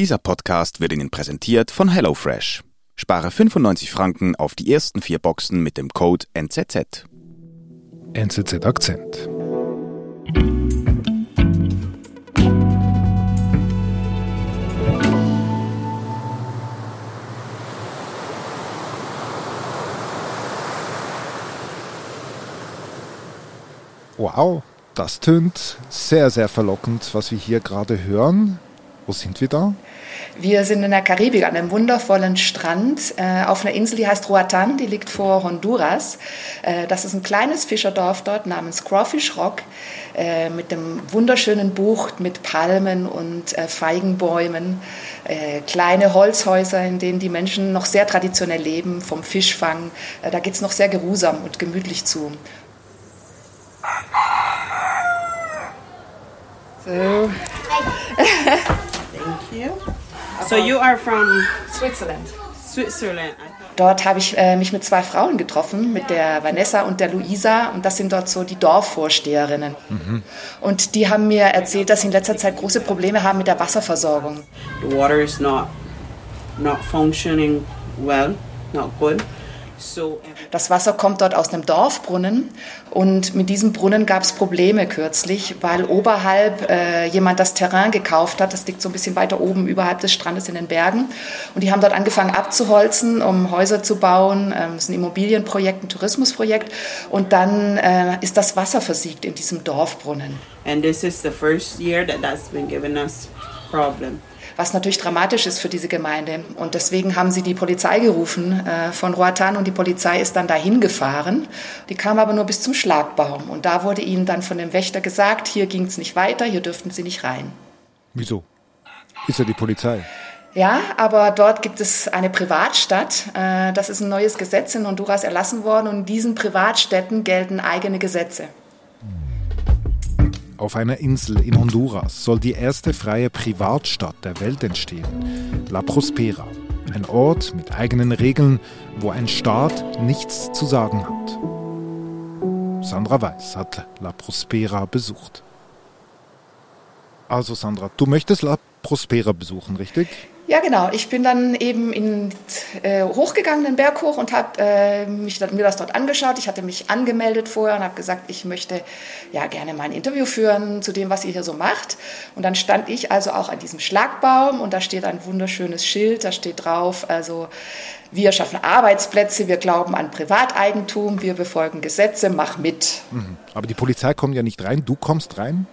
Dieser Podcast wird Ihnen präsentiert von HelloFresh. Spare 95 Franken auf die ersten vier Boxen mit dem Code NZZ. NZZ Akzent. Wow, das tönt sehr, sehr verlockend, was wir hier gerade hören. Wo sind wir da? Wir sind in der Karibik an einem wundervollen Strand äh, auf einer Insel, die heißt Roatan, die liegt vor Honduras. Äh, das ist ein kleines Fischerdorf dort namens Crawfish Rock äh, mit einem wunderschönen Bucht mit Palmen und äh, Feigenbäumen, äh, kleine Holzhäuser, in denen die Menschen noch sehr traditionell leben, vom Fischfang. Äh, da geht es noch sehr geruhsam und gemütlich zu. So. You. So you are from Switzerland. Switzerland. Dort habe ich äh, mich mit zwei Frauen getroffen, mit der Vanessa und der Luisa. Und das sind dort so die Dorfvorsteherinnen. Und die haben mir erzählt, dass sie in letzter Zeit große Probleme haben mit der Wasserversorgung. The water is not not functioning well, not good. Das Wasser kommt dort aus einem Dorfbrunnen. Und mit diesem Brunnen gab es Probleme kürzlich, weil oberhalb äh, jemand das Terrain gekauft hat. Das liegt so ein bisschen weiter oben, überhalb des Strandes in den Bergen. Und die haben dort angefangen abzuholzen, um Häuser zu bauen. Ähm, das ist ein Immobilienprojekt, ein Tourismusprojekt. Und dann äh, ist das Wasser versiegt in diesem Dorfbrunnen. and this is the first year that that's been giving us problem. Was natürlich dramatisch ist für diese Gemeinde. Und deswegen haben sie die Polizei gerufen äh, von Roatan und die Polizei ist dann dahin gefahren. Die kam aber nur bis zum Schlagbaum und da wurde ihnen dann von dem Wächter gesagt, hier ging es nicht weiter, hier dürften sie nicht rein. Wieso? Ist ja die Polizei. Ja, aber dort gibt es eine Privatstadt. Äh, Das ist ein neues Gesetz in Honduras erlassen worden und in diesen Privatstädten gelten eigene Gesetze. Auf einer Insel in Honduras soll die erste freie Privatstadt der Welt entstehen. La Prospera. Ein Ort mit eigenen Regeln, wo ein Staat nichts zu sagen hat. Sandra Weiß hat La Prospera besucht. Also Sandra, du möchtest La Prospera besuchen, richtig? Ja, genau. Ich bin dann eben in, äh, hochgegangen, den Berg hoch und habe äh, mich mir das dort angeschaut. Ich hatte mich angemeldet vorher und habe gesagt, ich möchte ja gerne mal ein Interview führen zu dem, was ihr hier so macht. Und dann stand ich also auch an diesem Schlagbaum und da steht ein wunderschönes Schild, da steht drauf, also wir schaffen Arbeitsplätze, wir glauben an Privateigentum, wir befolgen Gesetze, mach mit. Mhm. Aber die Polizei kommt ja nicht rein, du kommst rein.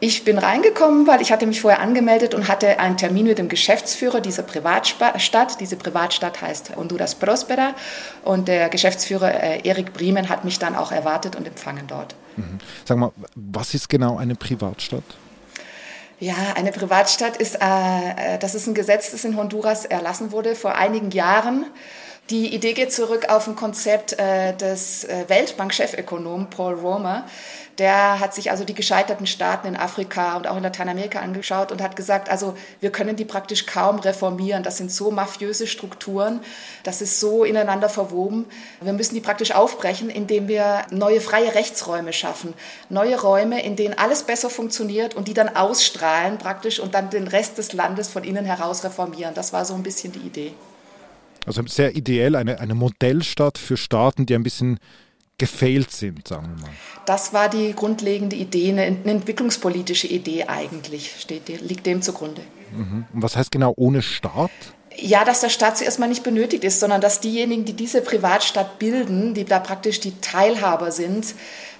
Ich bin reingekommen, weil ich hatte mich vorher angemeldet und hatte einen Termin mit dem Geschäftsführer dieser Privatstadt. Diese Privatstadt heißt Honduras Prospera und der Geschäftsführer äh, Erik Briemen hat mich dann auch erwartet und empfangen dort. Mhm. Sag mal, was ist genau eine Privatstadt? Ja, eine Privatstadt ist, äh, das ist ein Gesetz, das in Honduras erlassen wurde vor einigen Jahren. Die Idee geht zurück auf ein Konzept äh, des äh, Weltbank-Chefökonomen Paul Romer. Der hat sich also die gescheiterten Staaten in Afrika und auch in Lateinamerika angeschaut und hat gesagt, also wir können die praktisch kaum reformieren. Das sind so mafiöse Strukturen, das ist so ineinander verwoben. Wir müssen die praktisch aufbrechen, indem wir neue freie Rechtsräume schaffen. Neue Räume, in denen alles besser funktioniert und die dann ausstrahlen praktisch und dann den Rest des Landes von innen heraus reformieren. Das war so ein bisschen die Idee. Also sehr ideell, eine, eine Modellstadt für Staaten, die ein bisschen gefailt sind, sagen wir mal. Das war die grundlegende Idee, eine, eine entwicklungspolitische Idee eigentlich, steht, liegt dem zugrunde. Mhm. Und was heißt genau ohne Staat? Ja, dass der Staat zuerst mal nicht benötigt ist, sondern dass diejenigen, die diese Privatstadt bilden, die da praktisch die Teilhaber sind,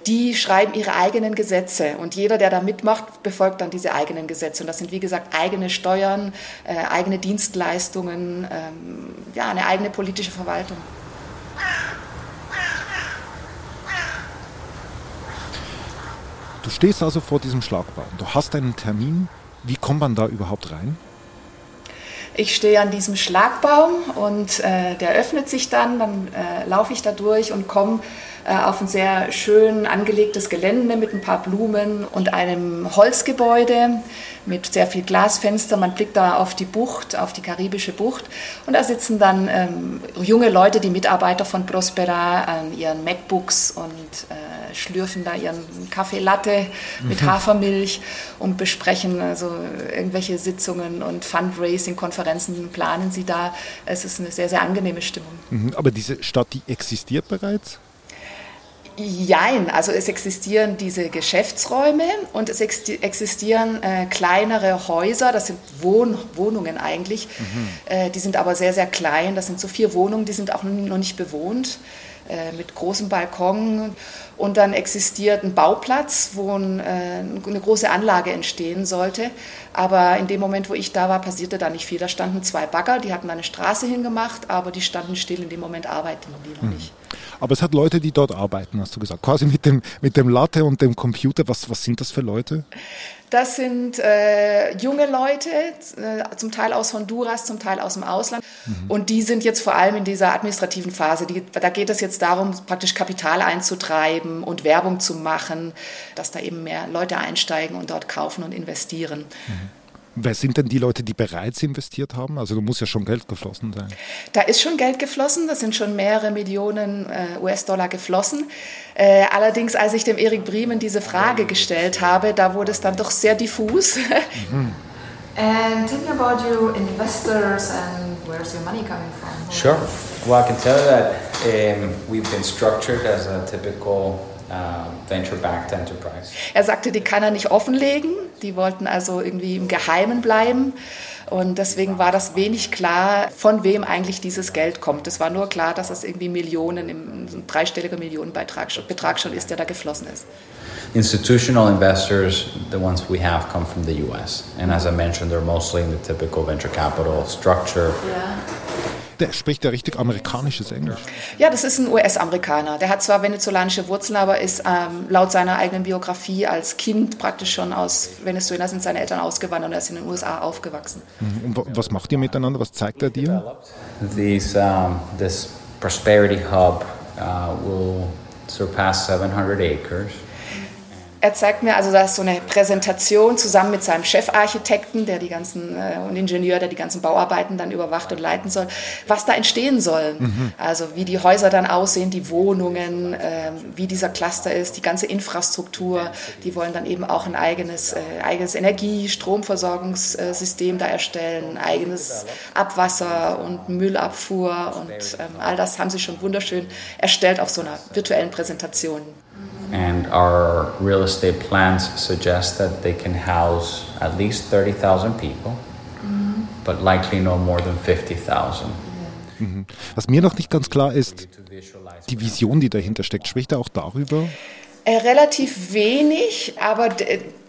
die schreiben ihre eigenen Gesetze. Und jeder, der da mitmacht, befolgt dann diese eigenen Gesetze. Und das sind, wie gesagt, eigene Steuern, äh, eigene Dienstleistungen, ähm, ja, eine eigene politische Verwaltung. Du stehst also vor diesem Schlagbaum. Du hast einen Termin. Wie kommt man da überhaupt rein? Ich stehe an diesem Schlagbaum und äh, der öffnet sich dann, dann äh, laufe ich da durch und komme auf ein sehr schön angelegtes Gelände mit ein paar Blumen und einem Holzgebäude mit sehr viel Glasfenster. Man blickt da auf die Bucht, auf die karibische Bucht. Und da sitzen dann ähm, junge Leute, die Mitarbeiter von Prospera, an ihren MacBooks und äh, schlürfen da ihren Kaffee Latte mit mhm. Hafermilch und besprechen also irgendwelche Sitzungen und Fundraising-Konferenzen planen sie da. Es ist eine sehr, sehr angenehme Stimmung. Mhm. Aber diese Stadt, die existiert bereits? Jein, also es existieren diese Geschäftsräume und es existieren äh, kleinere Häuser, das sind Wohn Wohnungen eigentlich, mhm. äh, die sind aber sehr, sehr klein, das sind so vier Wohnungen, die sind auch noch nicht bewohnt, äh, mit großem Balkon und dann existiert ein Bauplatz, wo ein, äh, eine große Anlage entstehen sollte. Aber in dem Moment, wo ich da war, passierte da nicht viel. Da standen zwei Bagger, die hatten eine Straße hingemacht, aber die standen still. In dem Moment arbeiteten die noch hm. nicht. Aber es hat Leute, die dort arbeiten, hast du gesagt. Quasi mit dem, mit dem Latte und dem Computer. Was, was sind das für Leute? Das sind äh, junge Leute, äh, zum Teil aus Honduras, zum Teil aus dem Ausland. Mhm. Und die sind jetzt vor allem in dieser administrativen Phase. Die, da geht es jetzt darum, praktisch Kapital einzutreiben und Werbung zu machen, dass da eben mehr Leute einsteigen und dort kaufen und investieren. Mhm. Wer sind denn die Leute, die bereits investiert haben? Also da muss ja schon Geld geflossen sein. Da ist schon Geld geflossen, da sind schon mehrere Millionen äh, US-Dollar geflossen. Äh, allerdings, als ich dem Erik Briemen diese Frage gestellt habe, da wurde es dann doch sehr diffus. Mhm. And tell me about your investors and where's your money coming from? Sure. Well, I can tell you that um, we've been structured as a typical venture-backed enterprise. Er sagte, die kann er nicht offenlegen. Die wollten also irgendwie im Geheimen bleiben. Und deswegen war das wenig klar, von wem eigentlich dieses Geld kommt. Es war nur klar, dass es irgendwie Millionen, ein dreistelliger Millionenbetrag Betrag schon ist, der da geflossen ist. Institutional investors, the ones we have, come from the US. And as I mentioned, they're mostly in the typical venture capital structure. Yeah. Der spricht ja richtig amerikanisches Englisch. Ja, das ist ein US-Amerikaner. Der hat zwar venezolanische Wurzeln, aber ist ähm, laut seiner eigenen Biografie als Kind praktisch schon aus Venezuela, sind seine Eltern ausgewandert und er ist in den USA aufgewachsen. Mhm. Und was macht ihr miteinander? Was zeigt er dir? These, um, this Prosperity Hub uh, will surpass 700 acres. Er zeigt mir also, da ist so eine Präsentation zusammen mit seinem Chefarchitekten, der die ganzen äh, und Ingenieur, der die ganzen Bauarbeiten dann überwacht und leiten soll, was da entstehen soll. Mhm. Also wie die Häuser dann aussehen, die Wohnungen, äh, wie dieser Cluster ist, die ganze Infrastruktur. Die wollen dann eben auch ein eigenes, äh, eigenes Energie-, Stromversorgungssystem da erstellen, eigenes Abwasser und Müllabfuhr und ähm, all das haben sie schon wunderschön erstellt auf so einer virtuellen Präsentation. And our real estate plans suggest that they can house at least 30,000 people, mm-hmm. but likely no more than 50,000. Mhm. Was mir noch nicht ganz klar ist, die Vision, die dahinter steckt, spricht er auch darüber? Äh, relativ wenig, aber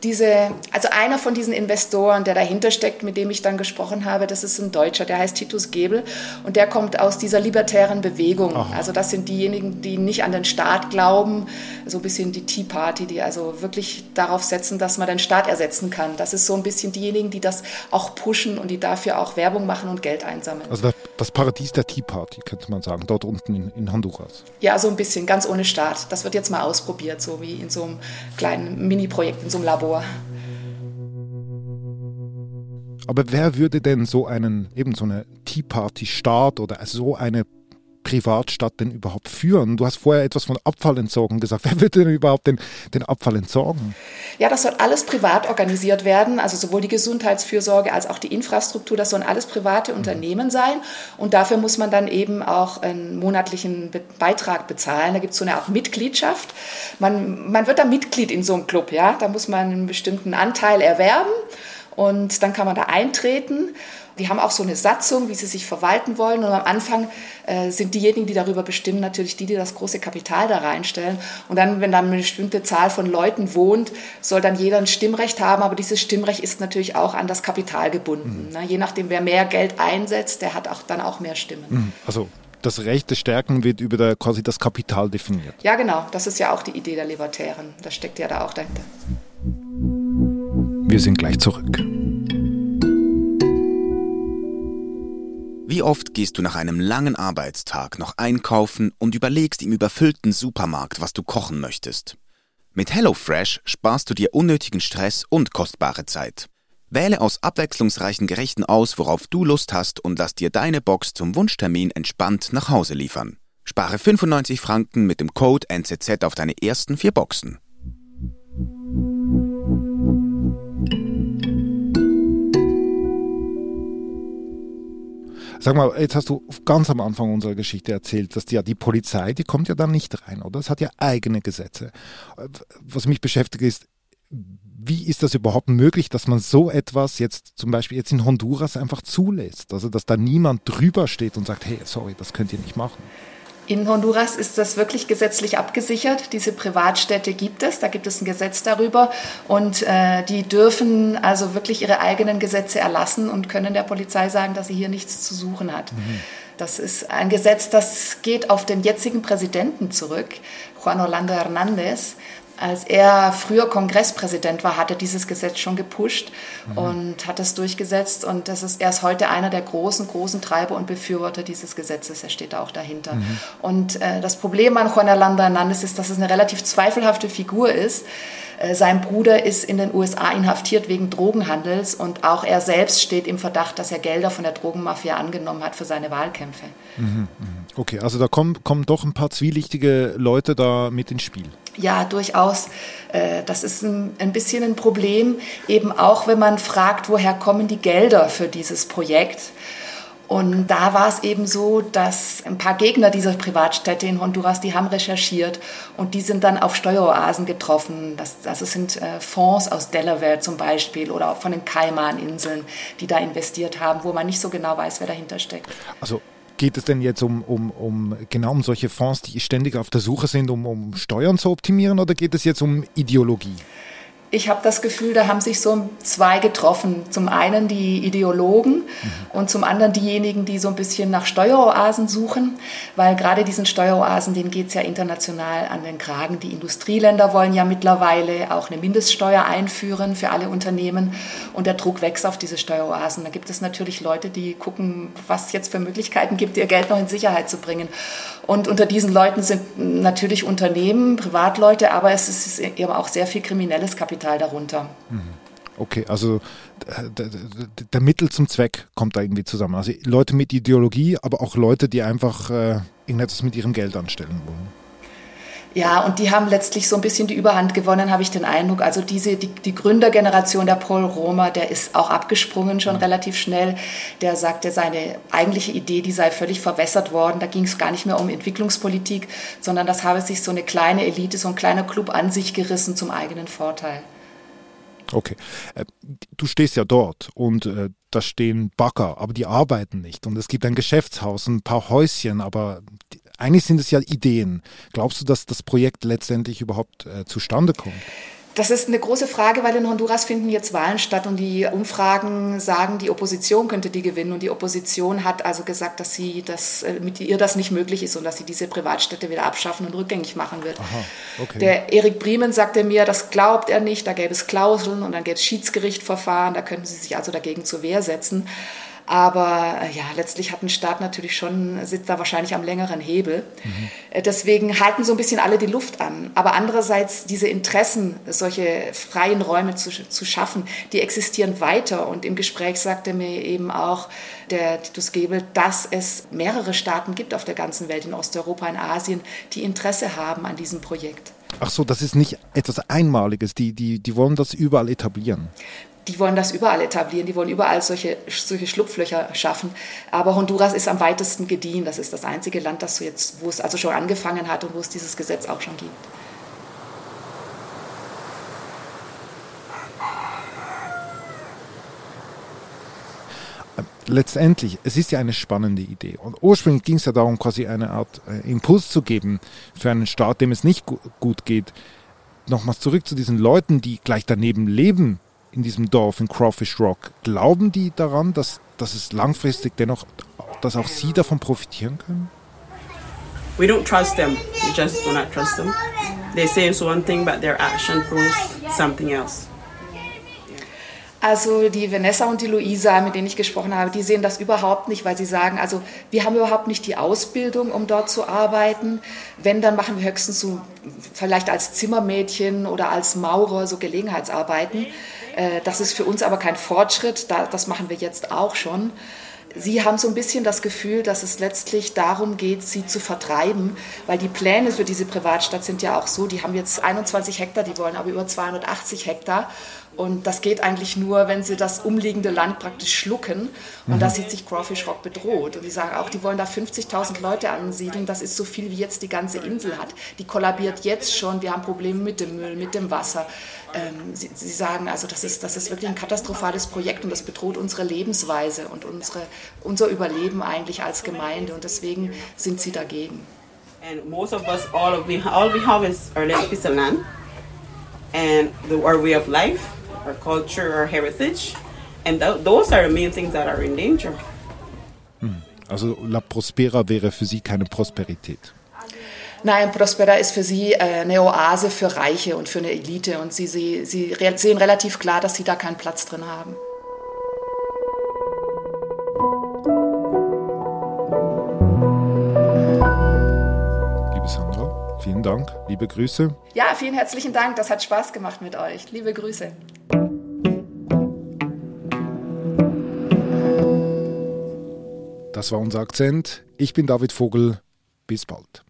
diese, also einer von diesen Investoren, der dahinter steckt, mit dem ich dann gesprochen habe, das ist ein Deutscher, der heißt Titus Gebel und der kommt aus dieser libertären Bewegung. Aha. Also das sind diejenigen, die nicht an den Staat glauben, so ein bisschen die Tea Party, die also wirklich darauf setzen, dass man den Staat ersetzen kann. Das ist so ein bisschen diejenigen, die das auch pushen und die dafür auch Werbung machen und Geld einsammeln. Also das Paradies der Tea Party, könnte man sagen, dort unten in, in Honduras. Ja, so ein bisschen, ganz ohne Staat. Das wird jetzt mal ausprobiert so wie in so einem kleinen Mini-Projekt, in so einem Labor. Aber wer würde denn so einen, eben so eine Tea Party Start oder so eine Privatstadt denn überhaupt führen? Du hast vorher etwas von Abfallentsorgung gesagt. Wer wird denn überhaupt den, den Abfall entsorgen? Ja, das soll alles privat organisiert werden. Also sowohl die Gesundheitsfürsorge als auch die Infrastruktur. Das sollen alles private mhm. Unternehmen sein. Und dafür muss man dann eben auch einen monatlichen Beitrag bezahlen. Da gibt es so eine Art Mitgliedschaft. Man, man wird da Mitglied in so einem Club. Ja? Da muss man einen bestimmten Anteil erwerben. Und dann kann man da eintreten. Die haben auch so eine Satzung, wie sie sich verwalten wollen. Und am Anfang äh, sind diejenigen, die darüber bestimmen, natürlich die, die das große Kapital da reinstellen. Und dann, wenn dann eine bestimmte Zahl von Leuten wohnt, soll dann jeder ein Stimmrecht haben. Aber dieses Stimmrecht ist natürlich auch an das Kapital gebunden. Mhm. Ne? Je nachdem, wer mehr Geld einsetzt, der hat auch dann auch mehr Stimmen. Mhm. Also das Recht des Stärken wird über der, quasi das Kapital definiert. Ja, genau. Das ist ja auch die Idee der Libertären. Das steckt ja da auch dahinter. Wir sind gleich zurück. Wie oft gehst du nach einem langen Arbeitstag noch einkaufen und überlegst im überfüllten Supermarkt, was du kochen möchtest? Mit HelloFresh sparst du dir unnötigen Stress und kostbare Zeit. Wähle aus abwechslungsreichen Gerichten aus, worauf du Lust hast und lass dir deine Box zum Wunschtermin entspannt nach Hause liefern. Spare 95 Franken mit dem Code NZZ auf deine ersten vier Boxen. Sag mal, jetzt hast du ganz am Anfang unserer Geschichte erzählt, dass die, die Polizei, die kommt ja dann nicht rein, oder? Es hat ja eigene Gesetze. Was mich beschäftigt ist, wie ist das überhaupt möglich, dass man so etwas jetzt zum Beispiel jetzt in Honduras einfach zulässt? Also dass da niemand drüber steht und sagt, hey, sorry, das könnt ihr nicht machen. In Honduras ist das wirklich gesetzlich abgesichert. Diese Privatstädte gibt es, da gibt es ein Gesetz darüber und äh, die dürfen also wirklich ihre eigenen Gesetze erlassen und können der Polizei sagen, dass sie hier nichts zu suchen hat. Mhm. Das ist ein Gesetz, das geht auf den jetzigen Präsidenten zurück, Juan Orlando Hernández. Als er früher Kongresspräsident war, hat er dieses Gesetz schon gepusht mhm. und hat es durchgesetzt. Und das ist, er ist heute einer der großen, großen Treiber und Befürworter dieses Gesetzes. Er steht auch dahinter. Mhm. Und äh, das Problem an Juan Orlando Hernández ist, dass es eine relativ zweifelhafte Figur ist. Äh, sein Bruder ist in den USA inhaftiert wegen Drogenhandels und auch er selbst steht im Verdacht, dass er Gelder von der Drogenmafia angenommen hat für seine Wahlkämpfe. Mhm. Okay, also da kommen, kommen doch ein paar zwielichtige Leute da mit ins Spiel. Ja, durchaus. Äh, das ist ein, ein bisschen ein Problem, eben auch wenn man fragt, woher kommen die Gelder für dieses Projekt. Und da war es eben so, dass ein paar Gegner dieser Privatstädte in Honduras, die haben recherchiert und die sind dann auf Steueroasen getroffen. Das, also sind äh, Fonds aus Delaware zum Beispiel oder auch von den Kaiman-Inseln, die da investiert haben, wo man nicht so genau weiß, wer dahinter steckt. Also Geht es denn jetzt um, um, um genau um solche Fonds, die ständig auf der Suche sind, um, um Steuern zu optimieren, oder geht es jetzt um Ideologie? Ich habe das Gefühl, da haben sich so zwei getroffen. Zum einen die Ideologen mhm. und zum anderen diejenigen, die so ein bisschen nach Steueroasen suchen, weil gerade diesen Steueroasen, denen geht es ja international an den Kragen. Die Industrieländer wollen ja mittlerweile auch eine Mindeststeuer einführen für alle Unternehmen und der Druck wächst auf diese Steueroasen. Da gibt es natürlich Leute, die gucken, was es jetzt für Möglichkeiten gibt, ihr Geld noch in Sicherheit zu bringen. Und unter diesen Leuten sind natürlich Unternehmen, Privatleute, aber es ist eben auch sehr viel kriminelles Kapital darunter. Mhm. Okay, also der, Mittel zum Zweck kommt da irgendwie zusammen. Also Leute mit Ideologie, aber auch Leute, die einfach äh, irgendetwas mit ihrem Geld anstellen wollen. Ja, und die haben letztlich so ein bisschen die Überhand gewonnen, habe ich den Eindruck. Also diese, die, die Gründergeneration der Paul Roma, der ist auch abgesprungen schon mhm. relativ schnell. Der sagte, seine eigentliche Idee, die sei völlig verwässert worden. Da ging es gar nicht mehr um Entwicklungspolitik, sondern das habe sich so eine kleine Elite, so ein kleiner Club an sich gerissen zum eigenen Vorteil. Okay. Äh, du stehst ja dort und äh, da stehen Bagger, aber die arbeiten nicht. Und es gibt ein Geschäftshaus, ein paar Häuschen, aber eigentlich sind es ja Ideen. Glaubst du, dass das Projekt letztendlich überhaupt äh, zustande kommt? Das ist eine große Frage, weil in Honduras finden jetzt Wahlen statt und die Umfragen sagen, die Opposition könnte die gewinnen. Und die Opposition hat also gesagt, dass sie das, äh, mit ihr das nicht möglich ist und dass sie diese Privatstädte wieder abschaffen und rückgängig machen wird. Aha, okay. Der Erik Briemen sagte mir, das glaubt er nicht, da gäbe es Klauseln und dann gäbe es Schiedsgerichtverfahren, da könnten sie sich also dagegen zur Wehr setzen. Aber äh, ja, letztlich hat ein Staat natürlich schon, sitzt da wahrscheinlich am längeren Hebel. Mhm. Deswegen halten so ein bisschen alle die Luft an. Aber andererseits diese Interessen, solche freien Räume zu, zu schaffen, die existieren weiter. Und im Gespräch sagte mir eben auch der Titus Gebel, dass es mehrere Staaten gibt auf der ganzen Welt, in Osteuropa, in Asien, die Interesse haben an diesem Projekt. Ach so, das ist nicht etwas Einmaliges. Die, die, die wollen das überall etablieren die wollen das überall etablieren, die wollen überall solche, solche Schlupflöcher schaffen. Aber Honduras ist am weitesten gediehen. Das ist das einzige Land, das so jetzt, wo es also schon angefangen hat und wo es dieses Gesetz auch schon gibt. Letztendlich, es ist ja eine spannende Idee. Und ursprünglich ging es ja darum, quasi eine Art äh, Impuls zu geben für einen Staat, dem es nicht gut geht. Nochmals zurück zu diesen Leuten, die gleich daneben leben in diesem Dorf in Crawfish Rock, glauben die daran, dass, dass es langfristig dennoch, dass auch sie davon profitieren können? We don't trust them. We just do not trust them. They say it's one thing, but their action proves something else. Also die Vanessa und die Luisa, mit denen ich gesprochen habe, die sehen das überhaupt nicht, weil sie sagen, also wir haben überhaupt nicht die Ausbildung, um dort zu arbeiten. Wenn, dann machen wir höchstens so vielleicht als Zimmermädchen oder als Maurer so Gelegenheitsarbeiten. Äh, das ist für uns aber kein Fortschritt, das machen wir jetzt auch schon. Sie haben so ein bisschen das Gefühl, dass es letztlich darum geht, sie zu vertreiben, weil die Pläne für diese Privatstadt sind ja auch so, die haben jetzt 21 Hektar, die wollen aber über 280 Hektar. Und das geht eigentlich nur, wenn sie das umliegende Land praktisch schlucken. Und mhm. da sieht sich Crawfish Rock bedroht. Und die sagen auch, die wollen da 50.000 Leute ansiedeln. Das ist so viel, wie jetzt die ganze Insel hat. Die kollabiert jetzt schon. Wir haben Probleme mit dem Müll, mit dem Wasser. Ähm, sie, sie, sagen, also das ist, das ist wirklich ein katastrophales Projekt und das bedroht unsere Lebensweise und unsere, unser Überleben eigentlich als Gemeinde. Und deswegen sind sie dagegen. And most of us, all, of we, all we have is our little piece of land and the, our way of life. our culture, our heritage. And th those are the main things that are in danger. Hm. Also La Prospera wäre für Sie keine Prosperität. Nein, Prospera ist für sie äh, eine Oase für Reiche und für eine Elite und sie, sie, sie sehen relativ klar, dass sie da keinen Platz drin haben. Liebe Sandra, vielen Dank, liebe Grüße. Ja, vielen herzlichen Dank, das hat Spaß gemacht mit euch. Liebe Grüße. Das war unser Akzent. Ich bin David Vogel. Bis bald.